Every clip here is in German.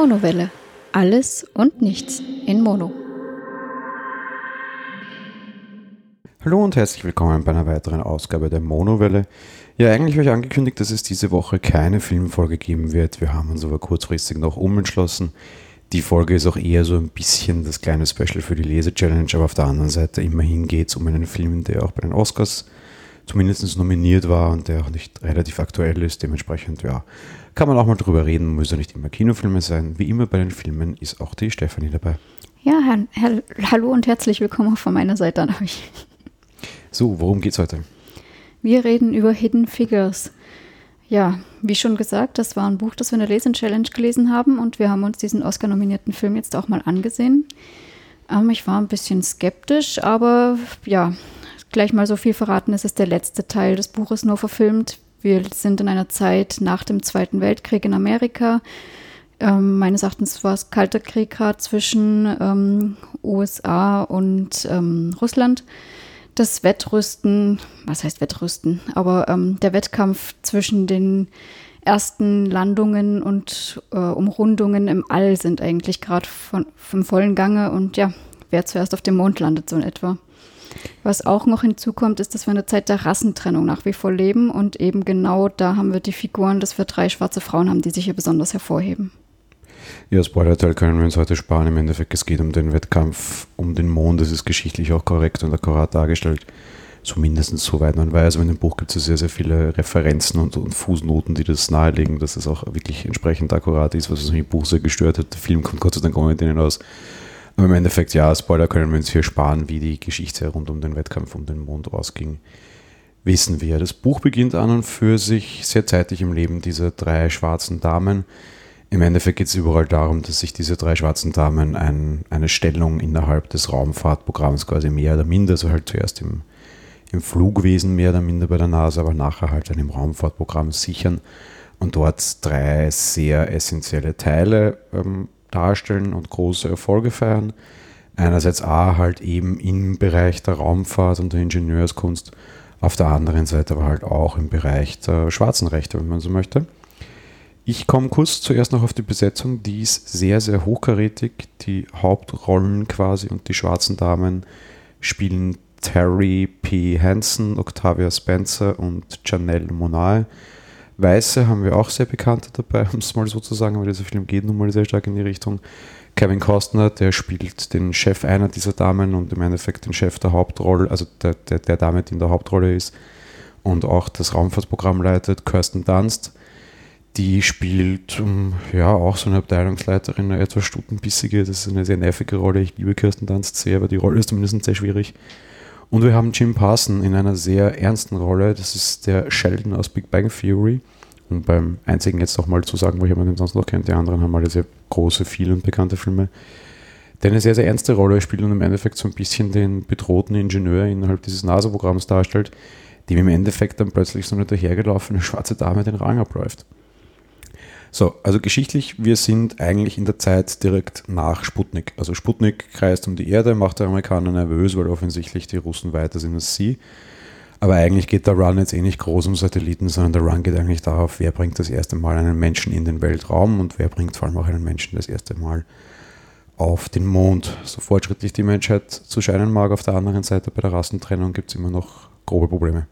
Monowelle. Alles und nichts in Mono. Hallo und herzlich willkommen bei einer weiteren Ausgabe der Monowelle. Ja, eigentlich habe ich angekündigt, dass es diese Woche keine Filmfolge geben wird. Wir haben uns aber kurzfristig noch umentschlossen. Die Folge ist auch eher so ein bisschen das kleine Special für die Lese-Challenge, aber auf der anderen Seite immerhin geht es um einen Film, der auch bei den Oscars zumindest nominiert war und der auch nicht relativ aktuell ist. Dementsprechend, ja, kann man auch mal drüber reden, muss ja nicht immer Kinofilme sein. Wie immer bei den Filmen ist auch die Stefanie dabei. Ja, Herr, Herr, hallo und herzlich willkommen auch von meiner Seite an euch. So, worum geht's heute? Wir reden über Hidden Figures. Ja, wie schon gesagt, das war ein Buch, das wir in der Lesen-Challenge gelesen haben und wir haben uns diesen Oscar-nominierten Film jetzt auch mal angesehen. Ähm, ich war ein bisschen skeptisch, aber ja, gleich mal so viel verraten, es ist der letzte Teil des Buches nur verfilmt. Wir sind in einer Zeit nach dem Zweiten Weltkrieg in Amerika. Ähm, meines Erachtens war es Kalter Krieg gerade zwischen ähm, USA und ähm, Russland. Das Wettrüsten, was heißt Wettrüsten, aber ähm, der Wettkampf zwischen den ersten Landungen und äh, Umrundungen im All sind eigentlich gerade vom vollen Gange und ja, wer zuerst auf dem Mond landet, so in etwa. Was auch noch hinzukommt, ist, dass wir in der Zeit der Rassentrennung nach wie vor leben und eben genau da haben wir die Figuren, dass wir drei schwarze Frauen haben, die sich hier besonders hervorheben. Ja, Spoilerteil können wir uns heute sparen. Im Endeffekt, es geht um den Wettkampf um den Mond. Das ist geschichtlich auch korrekt und akkurat dargestellt. Zumindest soweit man weiß. Aber in dem Buch gibt es sehr, sehr viele Referenzen und, und, Fußnoten, die das nahelegen, dass es auch wirklich entsprechend akkurat ist, was uns im Buch sehr gestört hat. Der Film kommt Gott sei Dank ohne denen aus. Aber im Endeffekt, ja, Spoiler können wir uns hier sparen, wie die Geschichte rund um den Wettkampf um den Mond ausging. Wissen wir. Das Buch beginnt an und für sich sehr zeitig im Leben dieser drei schwarzen Damen. Im Endeffekt geht es überall darum, dass sich diese drei schwarzen Damen ein, eine Stellung innerhalb des Raumfahrtprogramms quasi mehr oder minder, also halt zuerst im, im Flugwesen mehr oder minder bei der NASA, aber nachher halt dann im Raumfahrtprogramm sichern und dort drei sehr essentielle Teile ähm, darstellen und große Erfolge feiern. Einerseits A halt eben im Bereich der Raumfahrt und der Ingenieurskunst, auf der anderen Seite aber halt auch im Bereich der schwarzen Rechte, wenn man so möchte. Ich komme kurz zuerst noch auf die Besetzung, die ist sehr, sehr hochkarätig. Die Hauptrollen quasi und die schwarzen Damen spielen Terry P. Hansen, Octavia Spencer und Janelle Monae. Weiße haben wir auch sehr bekannte dabei, um es mal so zu sagen, aber dieser Film geht nun mal sehr stark in die Richtung. Kevin Costner, der spielt den Chef einer dieser Damen und im Endeffekt den Chef der Hauptrolle, also der, der, der Dame, die in der Hauptrolle ist und auch das Raumfahrtprogramm leitet, Kirsten Dunst. Die spielt um, ja auch so eine Abteilungsleiterin, eine etwas stutenbissige, das ist eine sehr nervige Rolle. Ich liebe Kirsten Dunst sehr, aber die Rolle ist zumindest sehr schwierig. Und wir haben Jim Parson in einer sehr ernsten Rolle. Das ist der Sheldon aus Big Bang Theory. Und beim einzigen jetzt auch mal zu sagen, woher man den sonst noch kennt, die anderen haben alle sehr große, viele und bekannte Filme. Der eine sehr, sehr ernste Rolle spielt und im Endeffekt so ein bisschen den bedrohten Ingenieur innerhalb dieses NASA-Programms darstellt, dem im Endeffekt dann plötzlich so eine dahergelaufene schwarze Dame den Rang abläuft. So, also geschichtlich, wir sind eigentlich in der Zeit direkt nach Sputnik. Also Sputnik kreist um die Erde, macht die Amerikaner nervös, weil offensichtlich die Russen weiter sind als sie. Aber eigentlich geht der Run jetzt eh nicht groß um Satelliten, sondern der Run geht eigentlich darauf, wer bringt das erste Mal einen Menschen in den Weltraum und wer bringt vor allem auch einen Menschen das erste Mal auf den Mond. So fortschrittlich die Menschheit zu scheinen mag, auf der anderen Seite bei der Rassentrennung gibt es immer noch grobe Probleme.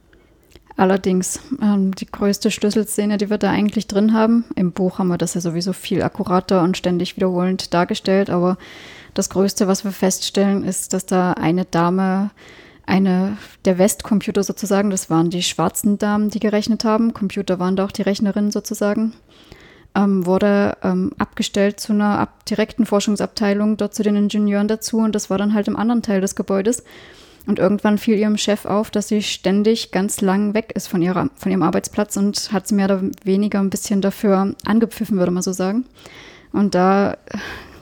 Allerdings, ähm, die größte Schlüsselszene, die wir da eigentlich drin haben, im Buch haben wir das ja sowieso viel akkurater und ständig wiederholend dargestellt, aber das Größte, was wir feststellen, ist, dass da eine Dame, eine der Westcomputer sozusagen, das waren die schwarzen Damen, die gerechnet haben, Computer waren da auch die Rechnerinnen sozusagen, ähm, wurde ähm, abgestellt zu einer ab direkten Forschungsabteilung, dort zu den Ingenieuren dazu und das war dann halt im anderen Teil des Gebäudes. Und irgendwann fiel ihrem Chef auf, dass sie ständig ganz lang weg ist von, ihrer, von ihrem Arbeitsplatz und hat sie mehr oder weniger ein bisschen dafür angepfiffen, würde man so sagen. Und da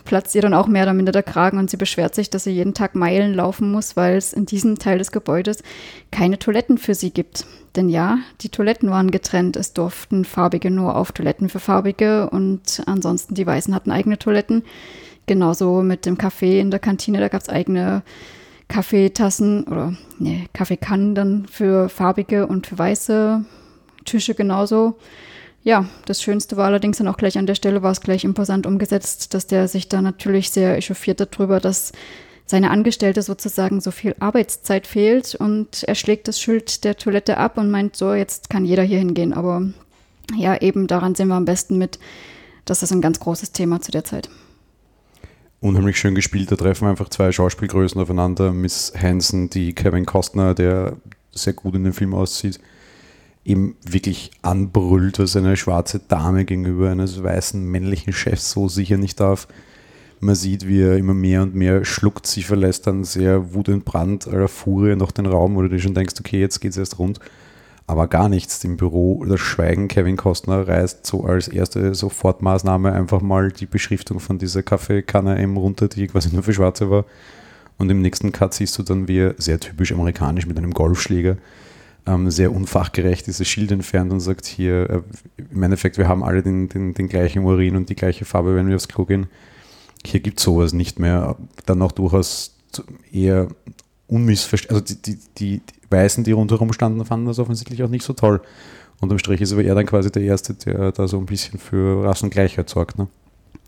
platzt ihr dann auch mehr oder minder der Kragen und sie beschwert sich, dass sie jeden Tag Meilen laufen muss, weil es in diesem Teil des Gebäudes keine Toiletten für sie gibt. Denn ja, die Toiletten waren getrennt. Es durften Farbige nur auf Toiletten für Farbige und ansonsten die Weißen hatten eigene Toiletten. Genauso mit dem Kaffee in der Kantine, da gab es eigene Kaffeetassen oder ne, Kaffeekannen dann für farbige und für weiße Tische genauso. Ja, das Schönste war allerdings dann auch gleich an der Stelle, war es gleich imposant umgesetzt, dass der sich da natürlich sehr echauffiert darüber, dass seine Angestellte sozusagen so viel Arbeitszeit fehlt und er schlägt das Schild der Toilette ab und meint so, jetzt kann jeder hier hingehen. Aber ja, eben daran sehen wir am besten mit, das ist ein ganz großes Thema zu der Zeit. Unheimlich schön gespielt, da treffen einfach zwei Schauspielgrößen aufeinander. Miss Hansen, die Kevin Costner, der sehr gut in dem Film aussieht, eben wirklich anbrüllt, was eine schwarze Dame gegenüber eines weißen männlichen Chefs so sicher nicht darf. Man sieht, wie er immer mehr und mehr schluckt. Sie verlässt dann sehr wutentbrannt aller Furie noch den Raum, wo du dir schon denkst, okay, jetzt geht es erst rund. Aber gar nichts. Im Büro das Schweigen. Kevin Costner reißt so als erste Sofortmaßnahme einfach mal die Beschriftung von dieser Kaffeekanne eben runter, die quasi nur für Schwarze war. Und im nächsten Cut siehst du dann, wie er sehr typisch amerikanisch mit einem Golfschläger ähm, sehr unfachgerecht dieses Schild entfernt und sagt hier, äh, im Endeffekt, wir haben alle den, den, den gleichen Urin und die gleiche Farbe, wenn wir aufs Klo gehen. Hier gibt es sowas nicht mehr. Dann auch durchaus eher unmissverständlich. Also die, die, die, Weißen, die rundherum standen, fanden das offensichtlich auch nicht so toll. Unterm Strich ist aber er dann quasi der Erste, der da so ein bisschen für Rassengleichheit sorgt. Ne?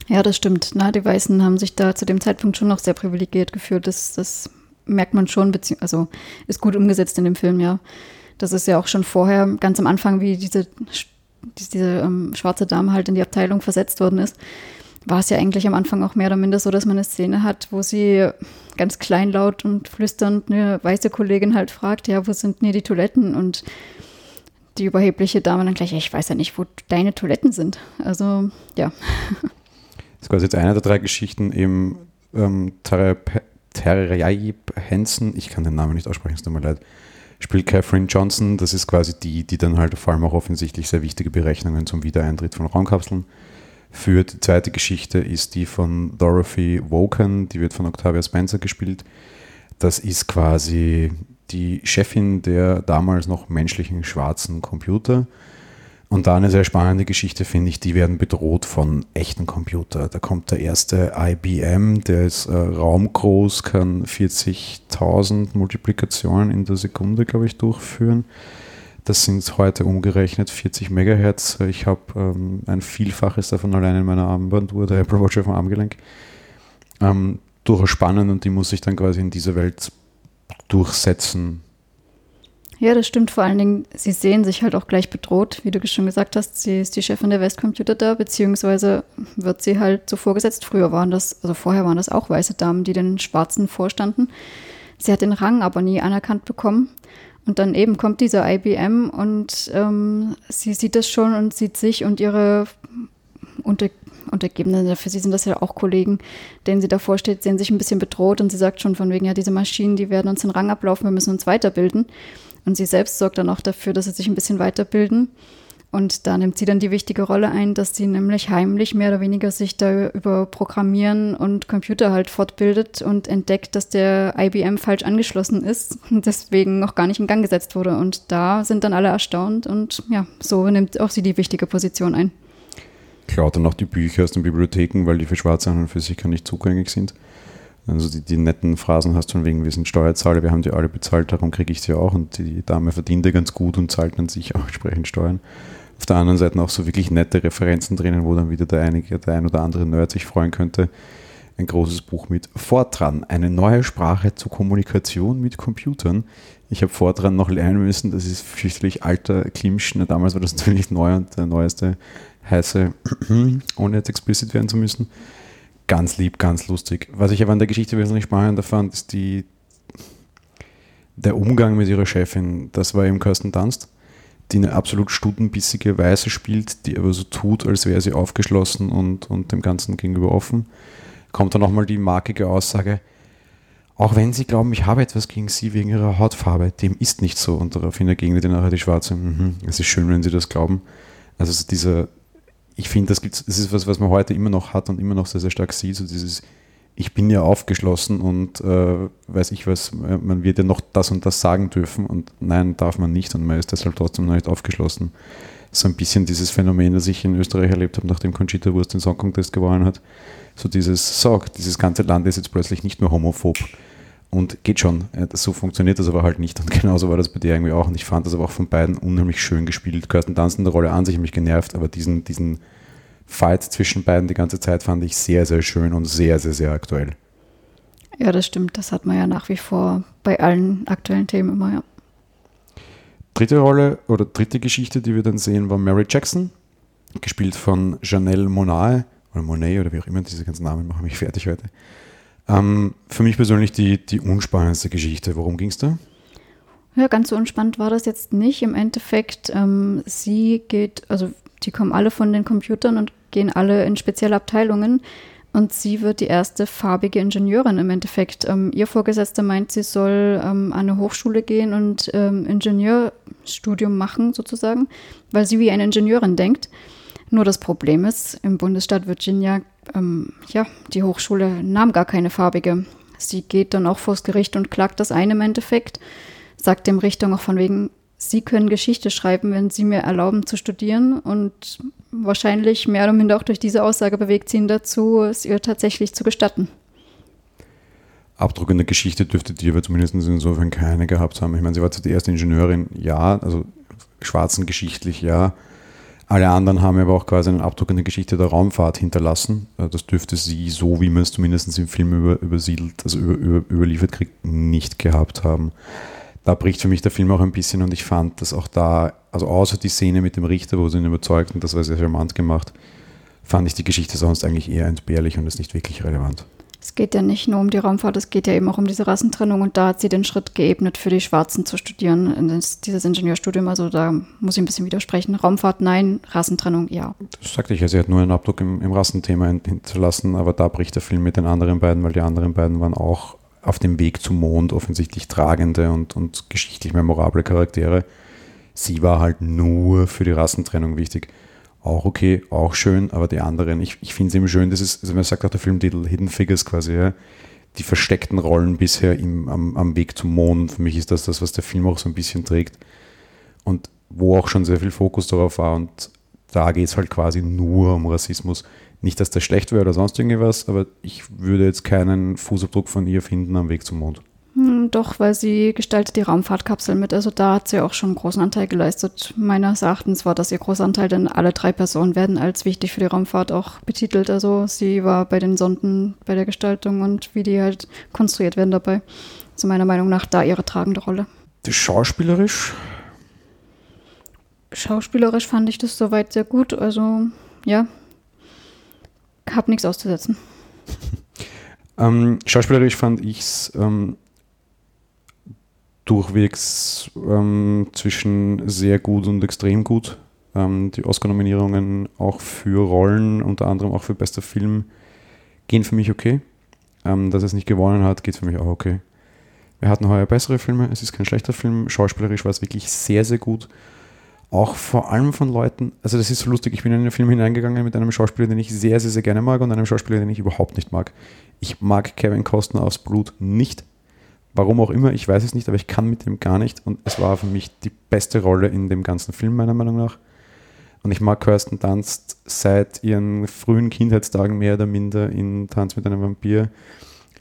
Ja, das stimmt. Na, die Weißen haben sich da zu dem Zeitpunkt schon noch sehr privilegiert gefühlt. Das, das merkt man schon, also ist gut umgesetzt in dem Film, ja. Das ist ja auch schon vorher, ganz am Anfang, wie diese, diese ähm, schwarze Dame halt in die Abteilung versetzt worden ist, war es ja eigentlich am Anfang auch mehr oder minder so, dass man eine Szene hat, wo sie ganz kleinlaut und flüsternd eine weiße Kollegin halt fragt, ja, wo sind denn hier die Toiletten? Und die überhebliche Dame dann gleich, ich weiß ja nicht, wo deine Toiletten sind. Also, ja. Das ist quasi jetzt eine der drei Geschichten im ähm, Terraib Hansen, ich kann den Namen nicht aussprechen, es tut mir leid, spielt Catherine Johnson. Das ist quasi die, die dann halt vor allem auch offensichtlich sehr wichtige Berechnungen zum Wiedereintritt von Raumkapseln führt. Die zweite Geschichte ist die von Dorothy Woken, die wird von Octavia Spencer gespielt. Das ist quasi die Chefin der damals noch menschlichen schwarzen Computer und da eine sehr spannende Geschichte finde ich, die werden bedroht von echten Computern. Da kommt der erste IBM, der ist äh, raumgroß, kann 40.000 Multiplikationen in der Sekunde, glaube ich, durchführen. Das sind heute umgerechnet 40 Megahertz. Ich habe ähm, ein Vielfaches davon allein in meiner Armbanduhr, der Apple Watch auf dem Armgelenk. Ähm, durchaus spannend und die muss sich dann quasi in dieser Welt durchsetzen ja, das stimmt. Vor allen Dingen, sie sehen sich halt auch gleich bedroht, wie du schon gesagt hast. Sie ist die Chefin der Westcomputer da, beziehungsweise wird sie halt so vorgesetzt. Früher waren das, also vorher waren das auch weiße Damen, die den Schwarzen vorstanden. Sie hat den Rang aber nie anerkannt bekommen. Und dann eben kommt dieser IBM und ähm, sie sieht das schon und sieht sich und ihre unter, Untergebenen, für sie sind das ja auch Kollegen, denen sie davor steht, sehen sich ein bisschen bedroht und sie sagt schon von wegen, ja, diese Maschinen, die werden uns den Rang ablaufen, wir müssen uns weiterbilden. Und sie selbst sorgt dann auch dafür, dass sie sich ein bisschen weiterbilden. Und da nimmt sie dann die wichtige Rolle ein, dass sie nämlich heimlich mehr oder weniger sich da über Programmieren und Computer halt fortbildet und entdeckt, dass der IBM falsch angeschlossen ist und deswegen noch gar nicht in Gang gesetzt wurde. Und da sind dann alle erstaunt und ja, so nimmt auch sie die wichtige Position ein. Klaut dann auch die Bücher aus den Bibliotheken, weil die für Schwarze an und für sich gar nicht zugänglich sind. Also die, die netten Phrasen hast von wegen, wir sind Steuerzahler, wir haben die alle bezahlt, darum kriege ich sie auch und die Dame verdient ja ganz gut und zahlt dann sich auch entsprechend Steuern. Auf der anderen Seite auch so wirklich nette Referenzen drinnen, wo dann wieder der, einige, der ein oder andere Nerd sich freuen könnte. Ein großes Buch mit Fortran, eine neue Sprache zur Kommunikation mit Computern. Ich habe Fortran noch lernen müssen, das ist fürchterlich alter Klimsch. Damals war das natürlich neu und der neueste heiße, ohne jetzt explicit werden zu müssen ganz lieb, ganz lustig. Was ich aber an der Geschichte wesentlich spannender fand, ist die, der Umgang mit ihrer Chefin. Das war eben Kirsten Dunst, die eine absolut stutenbissige Weise spielt, die aber so tut, als wäre sie aufgeschlossen und, und dem Ganzen gegenüber offen. Kommt dann nochmal die markige Aussage, auch wenn Sie glauben, ich habe etwas gegen Sie wegen Ihrer Hautfarbe, dem ist nicht so. Und daraufhin ergegnet nachher die Schwarze, mhm, es ist schön, wenn Sie das glauben. Also dieser, ich finde, das, das ist was, was man heute immer noch hat und immer noch sehr, sehr stark sieht. So dieses, ich bin ja aufgeschlossen und äh, weiß ich was, man wird ja noch das und das sagen dürfen und nein, darf man nicht und man ist deshalb trotzdem noch nicht aufgeschlossen. So ein bisschen dieses Phänomen, das ich in Österreich erlebt habe, nachdem Conchita Wurst den Song Contest gewonnen hat. So dieses, so, dieses ganze Land ist jetzt plötzlich nicht nur homophob Und geht schon. So funktioniert das aber halt nicht. Und genauso war das bei dir irgendwie auch. Und ich fand das aber auch von beiden unheimlich schön gespielt. Kirsten Dunst in der Rolle an sich hat mich genervt, aber diesen, diesen Fight zwischen beiden die ganze Zeit fand ich sehr, sehr schön und sehr, sehr, sehr aktuell. Ja, das stimmt. Das hat man ja nach wie vor bei allen aktuellen Themen immer, ja. Dritte Rolle oder dritte Geschichte, die wir dann sehen, war Mary Jackson, gespielt von Janelle Monae oder Monet oder wie auch immer, diese ganzen Namen machen mich fertig heute. Ähm, für mich persönlich die, die unspannendste Geschichte. Worum ging es da? Ja, ganz so unspannend war das jetzt nicht. Im Endeffekt, ähm, sie geht, also die kommen alle von den Computern und gehen alle in spezielle Abteilungen. Und sie wird die erste farbige Ingenieurin im Endeffekt. Ähm, ihr Vorgesetzter meint, sie soll ähm, an eine Hochschule gehen und ähm, Ingenieurstudium machen, sozusagen, weil sie wie eine Ingenieurin denkt. Nur das Problem ist, im Bundesstaat Virginia, ähm, ja, die Hochschule nahm gar keine farbige. Sie geht dann auch vors Gericht und klagt das ein im Endeffekt, sagt dem Richter noch von wegen, Sie können Geschichte schreiben, wenn Sie mir erlauben zu studieren. Und wahrscheinlich mehr oder minder auch durch diese Aussage bewegt sie ihn dazu, es ihr tatsächlich zu gestatten. Abdruck in der Geschichte dürfte die aber zumindest insofern keine gehabt haben. Ich meine, sie war erste Ingenieurin, ja, also schwarzen geschichtlich, ja. Alle anderen haben aber auch quasi einen Abdruck in der Geschichte der Raumfahrt hinterlassen. Äh, das dürfte sie, so wie man es zumindest im Film über, übersiedelt, also über, über, überliefert kriegt, nicht gehabt haben. Da bricht für mich der Film auch ein bisschen und ich fand, dass auch da, also außer die Szene mit dem Richter, wo sie ihn überzeugt und das war sehr charmant gemacht, fand ich die Geschichte sonst eigentlich eher entbehrlich und ist nicht wirklich relevant. Es geht ja nicht nur um die Raumfahrt, es geht ja eben auch um diese Rassentrennung und da hat sie den Schritt geebnet, für die Schwarzen zu studieren, das, dieses Ingenieurstudium. Also da muss ich ein bisschen widersprechen. Raumfahrt nein, Rassentrennung ja. Das sagte ich ja, sie hat nur einen Abdruck im, im Rassenthema hinterlassen, aber da bricht der Film mit den anderen beiden, weil die anderen beiden waren auch auf dem Weg zum Mond offensichtlich tragende und, und geschichtlich memorable Charaktere. Sie war halt nur für die Rassentrennung wichtig auch okay, auch schön, aber die anderen, ich, ich finde es eben schön, das ist, also man sagt auch der Filmtitel Hidden Figures quasi, ja, die versteckten Rollen bisher im, am, am Weg zum Mond. Für mich ist das das, was der Film auch so ein bisschen trägt. Und wo auch schon sehr viel Fokus darauf war. Und da geht es halt quasi nur um Rassismus. Nicht, dass das schlecht wäre oder sonst irgendwas, aber ich würde jetzt keinen Fußabdruck von ihr finden am Weg zum Mond. Hm, doch, weil sie gestaltet die Raumfahrtkapsel mit. Also da hat sie auch schon einen großen Anteil geleistet. Meines Erachtens war das ihr großer Anteil, denn alle drei Personen werden als wichtig für die Raumfahrt auch betitelt. Also sie war bei den Sonden, bei der Gestaltung und wie die halt konstruiert werden dabei. Also meiner Meinung nach da ihre tragende Rolle. Die schauspielerisch? Schauspielerisch fand ich das soweit sehr gut. Also ja, hab nichts auszusetzen. ähm, schauspielerisch fand ich es ähm, durchwegs ähm, zwischen sehr gut und extrem gut. Ähm, die Oscar-Nominierungen auch für Rollen, unter anderem auch für bester Film, gehen für mich okay. Ähm, dass es nicht gewonnen hat, geht für mich auch okay. Wir hatten heuer bessere Filme, es ist kein schlechter Film. Schauspielerisch war es wirklich sehr, sehr gut. Auch vor allem von Leuten, also das ist so lustig, ich bin in den Film hineingegangen mit einem Schauspieler, den ich sehr, sehr, sehr gerne mag und einem Schauspieler, den ich überhaupt nicht mag. Ich mag Kevin Costner aufs Blut nicht Warum auch immer, ich weiß es nicht, aber ich kann mit dem gar nicht. Und es war für mich die beste Rolle in dem ganzen Film, meiner Meinung nach. Und ich mag Kirsten Dunst seit ihren frühen Kindheitstagen mehr oder minder in Tanz mit einem Vampir.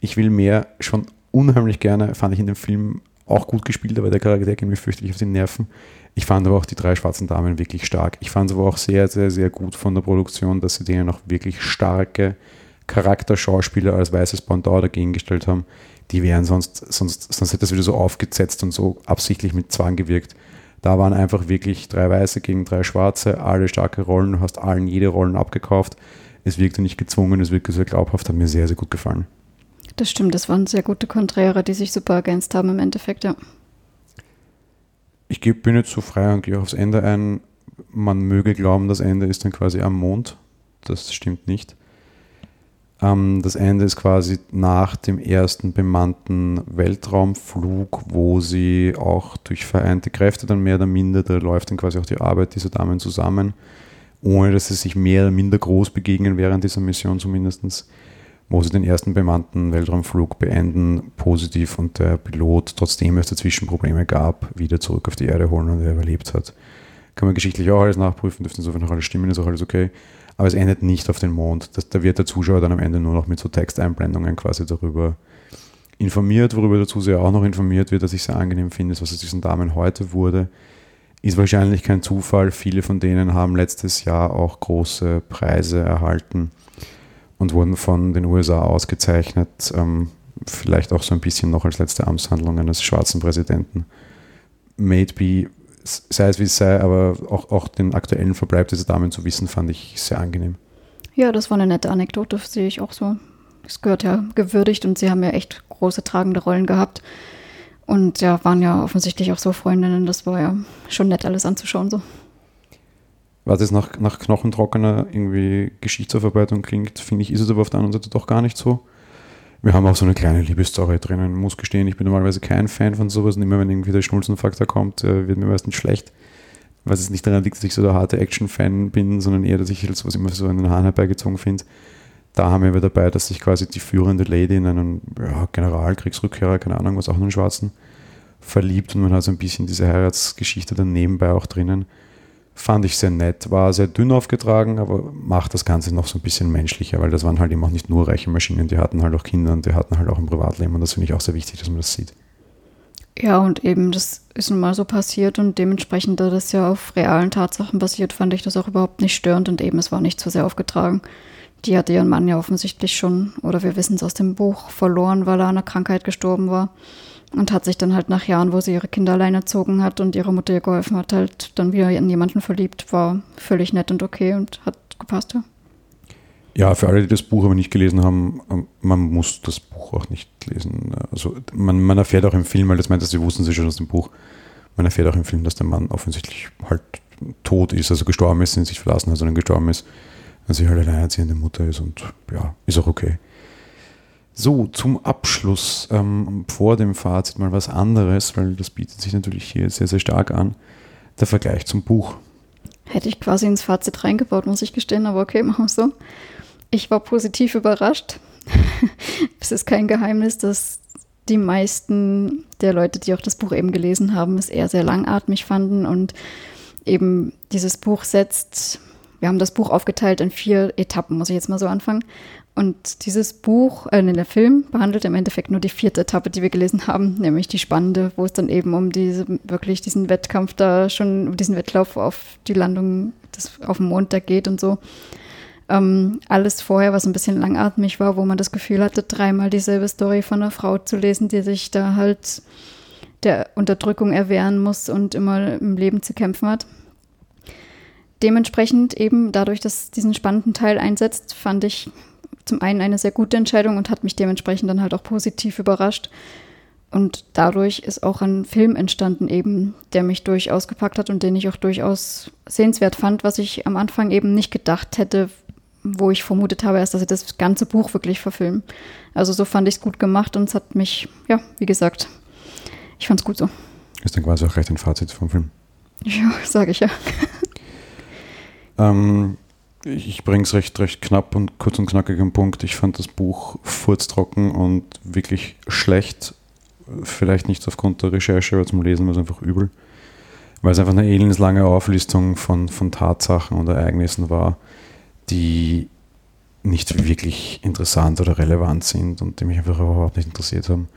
Ich will mehr, schon unheimlich gerne, fand ich in dem Film auch gut gespielt, aber der Charakter ging mir fürchterlich auf die Nerven. Ich fand aber auch die drei schwarzen Damen wirklich stark. Ich fand es aber auch sehr, sehr, sehr gut von der Produktion, dass sie denen noch wirklich starke Charakterschauspieler als weißes Pendant dagegen gestellt haben die wären sonst, sonst, sonst hätte das wieder so aufgesetzt und so absichtlich mit Zwang gewirkt. Da waren einfach wirklich drei Weiße gegen drei Schwarze, alle starke Rollen, du hast allen jede Rollen abgekauft. Es wirkte nicht gezwungen, es wirkte sehr glaubhaft, hat mir sehr, sehr gut gefallen. Das stimmt, das waren sehr gute Konträre, die sich super ergänzt haben im Endeffekt, ja. Ich bin jetzt so frei und gehe aufs Ende ein. Man möge glauben, das Ende ist dann quasi am Mond. Das stimmt nicht. Ähm, das Ende ist quasi nach dem ersten bemannten Weltraumflug, wo sie auch durch vereinte Kräfte dann mehr oder minder, da läuft dann quasi auch die Arbeit dieser Damen zusammen, ohne dass sie sich mehr oder minder groß begegnen während dieser Mission zumindest, wo sie den ersten bemannten Weltraumflug beenden, positiv und der Pilot, trotzdem es dazwischen Probleme gab, wieder zurück auf die Erde holen und er überlebt hat. Kann man geschichtlich auch alles nachprüfen, dürfte insofern auch alles stimmen, ist auch alles okay aber es endet nicht auf den Mond. Das, da wird der Zuschauer dann am Ende nur noch mit so Texteinblendungen quasi darüber informiert, worüber der Zuseher auch noch informiert wird, dass ich sehr angenehm finde, was aus diesen Damen heute wurde. Ist wahrscheinlich kein Zufall. Viele von denen haben letztes Jahr auch große Preise erhalten und wurden von den USA ausgezeichnet. Ähm, vielleicht auch so ein bisschen noch als letzte Amtshandlung eines schwarzen Präsidenten. Made be, sei es wie es sei, aber auch, auch den aktuellen Verbleib dieser Damen zu wissen, fand ich sehr angenehm. Ja, das war eine nette Anekdote, sehe ich auch so. Es gehört ja gewürdigt und sie haben ja echt große tragende Rollen gehabt. Und ja, waren ja offensichtlich auch so Freundinnen. Das war ja schon nett, alles anzuschauen so. Was es nach, nach knochentrockener irgendwie Geschichtsaufarbeitung klingt, finde ich, ist es aber auf der anderen Seite doch gar nicht so. Wir haben auch so eine kleine Liebesstory drinnen. Ich muss gestehen, ich bin normalerweise kein Fan von sowas. Und immer wenn irgendwie der Schnulzenfaktor kommt, äh, wird mir meistens schlecht. Was es nicht daran liegt, dass ich so der harte Action-Fan bin, sondern eher, dass ich sowas immer so in den Haaren herbeigezogen finde. Da haben wir dabei, dass sich quasi die führende Lady in einen ja, Generalkriegsrückkehrer, keine Ahnung, was auch einen Schwarzen, verliebt und man hat so ein bisschen diese Heiratsgeschichte dann nebenbei auch drinnen. Fand ich sehr nett, war sehr dünn aufgetragen, aber macht das Ganze noch so ein bisschen menschlicher, weil das waren halt eben auch nicht nur reiche Maschinen, die hatten halt auch Kinder und die hatten halt auch ein Privatleben und das finde ich auch sehr wichtig, dass man das sieht. Ja, und eben, das ist nun mal so passiert und dementsprechend, da das ja auf realen Tatsachen basiert, fand ich das auch überhaupt nicht störend und eben, es war nicht zu sehr aufgetragen die hatte ihren Mann ja offensichtlich schon, oder wir wissen es aus dem Buch, verloren, weil er an einer Krankheit gestorben war. Und hat sich dann halt nach Jahren, wo sie ihre Kinder allein erzogen hat und ihre Mutter ihr geholfen hat, halt dann wieder in jemanden verliebt. War völlig nett und okay und hat gepasst, ja. Ja, für alle, die das Buch aber nicht gelesen haben, ähm, man muss das Buch auch nicht lesen. Also man, man erfährt auch im Film, weil das meint, dass sie wussten sie schon aus dem Buch, man erfährt auch im Film, dass der Mann offensichtlich halt tot ist, also gestorben ist, ihn sich verlassen hat, sondern gestorben ist weil sie halt alleinerziehende Mutter ist und ja, ist auch okay. So, zum Abschluss ähm, vor dem Fazit mal was anderes, weil das bietet sich natürlich hier sehr, sehr stark an. Der Vergleich zum Buch. Hätte ich quasi ins Fazit reingebaut, muss ich gestehen, aber okay, machen wir es so. Ich war positiv überrascht. es ist kein Geheimnis, dass die meisten der Leute, die auch das Buch eben gelesen haben, es eher sehr langatmig fanden und eben dieses Buch setzt wir haben das Buch aufgeteilt in vier Etappen, muss ich jetzt mal so anfangen. Und dieses Buch, äh, der Film, behandelt im Endeffekt nur die vierte Etappe, die wir gelesen haben, nämlich die spannende, wo es dann eben um diese, wirklich diesen Wettkampf da schon, um diesen Wettlauf auf die Landung des, auf dem Mond da geht und so. Ähm, alles vorher, was ein bisschen langatmig war, wo man das Gefühl hatte, dreimal dieselbe Story von einer Frau zu lesen, die sich da halt der Unterdrückung erwehren muss und immer im Leben zu kämpfen hat dementsprechend eben dadurch, dass diesen spannenden Teil einsetzt, fand ich zum einen eine sehr gute Entscheidung und hat mich dementsprechend dann halt auch positiv überrascht. Und dadurch ist auch ein Film entstanden eben, der mich durchaus gepackt hat und den ich auch durchaus sehenswert fand, was ich am Anfang eben nicht gedacht hätte, wo ich vermutet habe erst, dass sie das ganze Buch wirklich verfilmen. Also so fand ich es gut gemacht und es hat mich, ja, wie gesagt, ich fand es gut so. Ist dann quasi auch recht ein Fazit vom Film. Ja, sage ich ja. Ähm, ich bringe es recht, recht knapp und kurz und knackig am Punkt. Ich fand das Buch furztrocken und wirklich schlecht. Vielleicht nicht aufgrund der Recherche, aber zum Lesen war es einfach übel. Weil es einfach eine elendslange Auflistung von, von Tatsachen und Ereignissen war, die nicht wirklich interessant oder relevant sind und die mich einfach überhaupt nicht interessiert haben.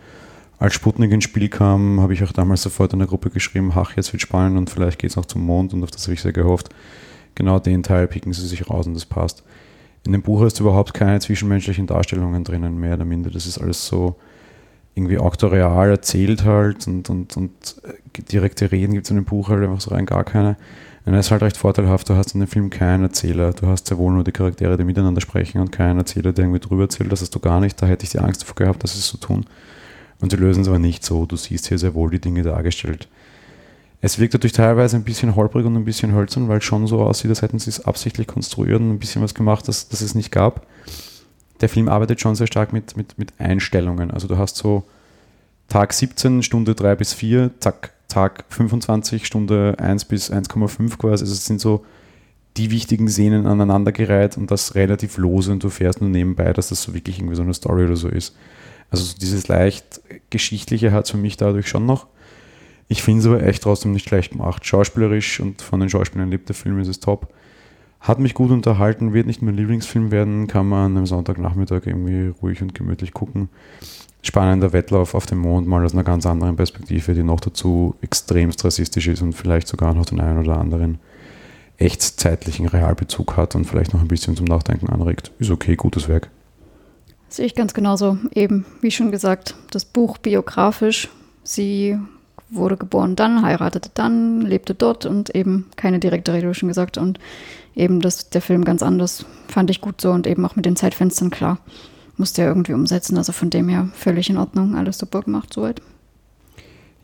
Als Sputnik ins Spiel kam, habe ich auch damals sofort in der Gruppe geschrieben, ach, jetzt wird spannend und vielleicht geht es auch zum Mond und auf das habe ich sehr gehofft genau den Teil picken sie sich raus und das passt. In dem Buch hast du überhaupt keine zwischenmenschlichen Darstellungen drinnen, mehr oder minder. Das ist alles so irgendwie auktorial erzählt halt und, und, und äh, direkte Reden gibt es in dem Buch halt einfach so rein gar keine. Und das ist halt recht vorteilhaft, du hast in dem Film keinen Erzähler, du hast sehr wohl nur die Charaktere, die miteinander sprechen und keinen Erzähler, der irgendwie drüber erzählt, das hast du gar nicht, da hätte ich die Angst davor gehabt, dass sie es so tun. Und sie lösen es aber nicht so, du siehst hier sehr wohl die Dinge dargestellt. Es wirkt natürlich teilweise ein bisschen holprig und ein bisschen hölzern, weil es schon so aussieht, als hätten sie es absichtlich konstruiert und ein bisschen was gemacht, das, das es nicht gab. Der Film arbeitet schon sehr stark mit, mit, mit Einstellungen. Also du hast so Tag 17, Stunde 3 bis 4, zack, Tag 25, Stunde 1 bis 1,5 quasi. Also es sind so die wichtigen Szenen aneinandergereiht und das relativ lose und du fährst nur nebenbei, dass das so wirklich irgendwie so eine Story oder so ist. Also dieses leicht Geschichtliche hat es für mich dadurch schon noch. Ich finde es aber echt trotzdem nicht schlecht gemacht. Schauspielerisch und von den Schauspielern lebt der Film ist es top. Hat mich gut unterhalten, wird nicht mein Lieblingsfilm werden, kann man an einem Sonntagnachmittag irgendwie ruhig und gemütlich gucken. Spannender Wettlauf auf dem Mond, mal aus einer ganz anderen Perspektive, die noch dazu extremst rassistisch ist und vielleicht sogar noch den einen oder anderen echtzeitlichen Realbezug hat und vielleicht noch ein bisschen zum Nachdenken anregt. Ist okay, gutes Werk. Sehe ich ganz genauso. Eben, wie schon gesagt, das Buch biografisch. Sie wurde geboren dann, heiratete dann, lebte dort und eben keine direkte Rede, wie schon gesagt. Und eben das, der Film ganz anders, fand ich gut so und eben auch mit den Zeitfenstern klar. Musste ja irgendwie umsetzen, also von dem her völlig in Ordnung, alles super gemacht soweit.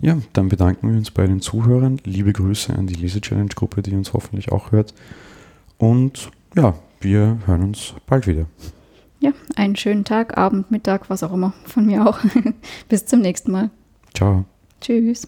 Ja, dann bedanken wir uns bei den Zuhörern. Liebe Grüße an die Lese-Challenge-Gruppe, die uns hoffentlich auch hört. Und ja, wir hören uns bald wieder. Ja, einen schönen Tag, Abend, Mittag, was auch immer. Von mir auch. Bis zum nächsten Mal. Ciao. Tschüss.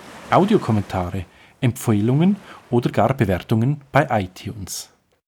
Audiokommentare, Empfehlungen oder gar Bewertungen bei iTunes.